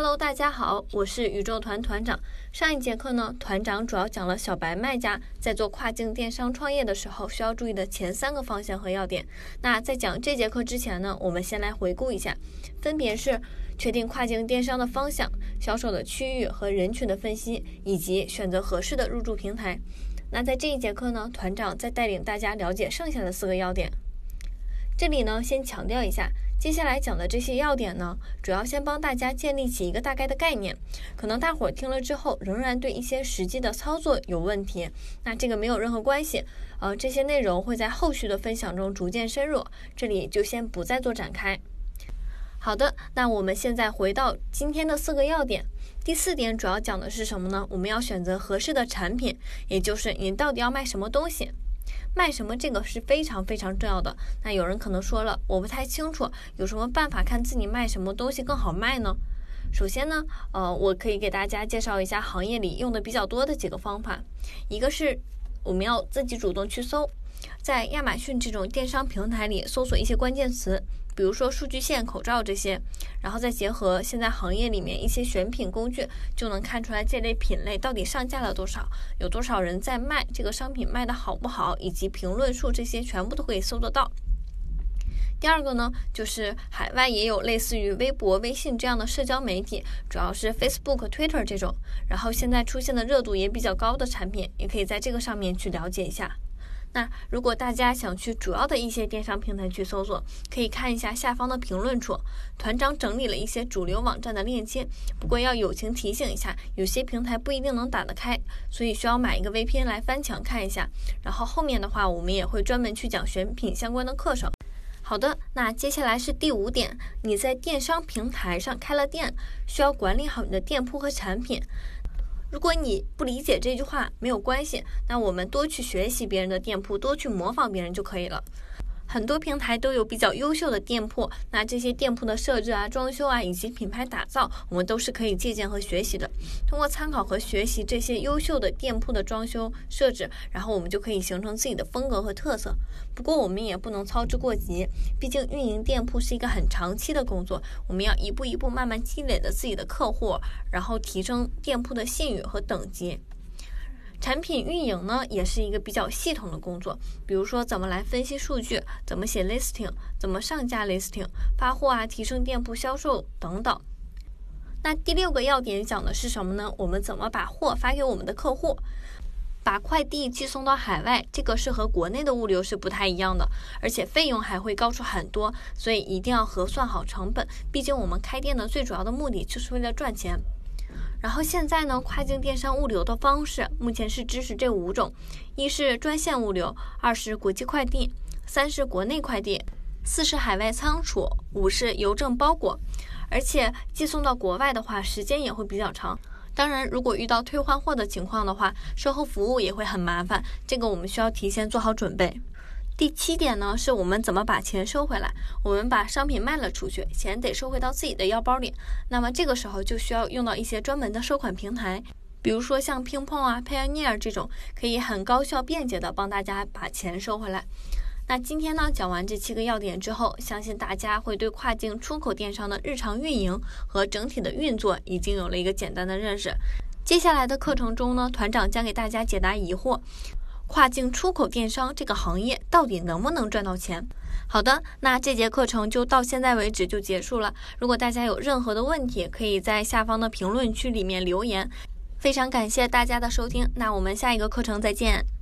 Hello，大家好，我是宇宙团团长。上一节课呢，团长主要讲了小白卖家在做跨境电商创业的时候需要注意的前三个方向和要点。那在讲这节课之前呢，我们先来回顾一下，分别是确定跨境电商的方向、销售的区域和人群的分析，以及选择合适的入驻平台。那在这一节课呢，团长再带领大家了解剩下的四个要点。这里呢，先强调一下。接下来讲的这些要点呢，主要先帮大家建立起一个大概的概念。可能大伙儿听了之后，仍然对一些实际的操作有问题，那这个没有任何关系。呃，这些内容会在后续的分享中逐渐深入，这里就先不再做展开。好的，那我们现在回到今天的四个要点。第四点主要讲的是什么呢？我们要选择合适的产品，也就是你到底要卖什么东西。卖什么这个是非常非常重要的。那有人可能说了，我不太清楚，有什么办法看自己卖什么东西更好卖呢？首先呢，呃，我可以给大家介绍一下行业里用的比较多的几个方法。一个是我们要自己主动去搜，在亚马逊这种电商平台里搜索一些关键词。比如说数据线、口罩这些，然后再结合现在行业里面一些选品工具，就能看出来这类品类到底上架了多少，有多少人在卖这个商品卖的好不好，以及评论数这些全部都可以搜得到。第二个呢，就是海外也有类似于微博、微信这样的社交媒体，主要是 Facebook、Twitter 这种，然后现在出现的热度也比较高的产品，也可以在这个上面去了解一下。那如果大家想去主要的一些电商平台去搜索，可以看一下下方的评论处，团长整理了一些主流网站的链接。不过要友情提醒一下，有些平台不一定能打得开，所以需要买一个 VPN 来翻墙看一下。然后后面的话，我们也会专门去讲选品相关的课程。好的，那接下来是第五点，你在电商平台上开了店，需要管理好你的店铺和产品。如果你不理解这句话，没有关系，那我们多去学习别人的店铺，多去模仿别人就可以了。很多平台都有比较优秀的店铺，那这些店铺的设置啊、装修啊以及品牌打造，我们都是可以借鉴和学习的。通过参考和学习这些优秀的店铺的装修设置，然后我们就可以形成自己的风格和特色。不过我们也不能操之过急，毕竟运营店铺是一个很长期的工作，我们要一步一步慢慢积累的自己的客户，然后提升店铺的信誉和等级。产品运营呢，也是一个比较系统的工作。比如说，怎么来分析数据，怎么写 listing，怎么上架 listing，发货啊，提升店铺销售等等。那第六个要点讲的是什么呢？我们怎么把货发给我们的客户？把快递寄送到海外，这个是和国内的物流是不太一样的，而且费用还会高出很多，所以一定要核算好成本。毕竟我们开店的最主要的目的就是为了赚钱。然后现在呢，跨境电商物流的方式目前是支持这五种：一是专线物流，二是国际快递，三是国内快递，四是海外仓储，五是邮政包裹。而且寄送到国外的话，时间也会比较长。当然，如果遇到退换货的情况的话，售后服务也会很麻烦，这个我们需要提前做好准备。第七点呢，是我们怎么把钱收回来？我们把商品卖了出去，钱得收回到自己的腰包里。那么这个时候就需要用到一些专门的收款平台，比如说像 Pingpong 啊、Payoneer 这种，可以很高效便捷的帮大家把钱收回来。那今天呢，讲完这七个要点之后，相信大家会对跨境出口电商的日常运营和整体的运作已经有了一个简单的认识。接下来的课程中呢，团长将给大家解答疑惑。跨境出口电商这个行业到底能不能赚到钱？好的，那这节课程就到现在为止就结束了。如果大家有任何的问题，可以在下方的评论区里面留言。非常感谢大家的收听，那我们下一个课程再见。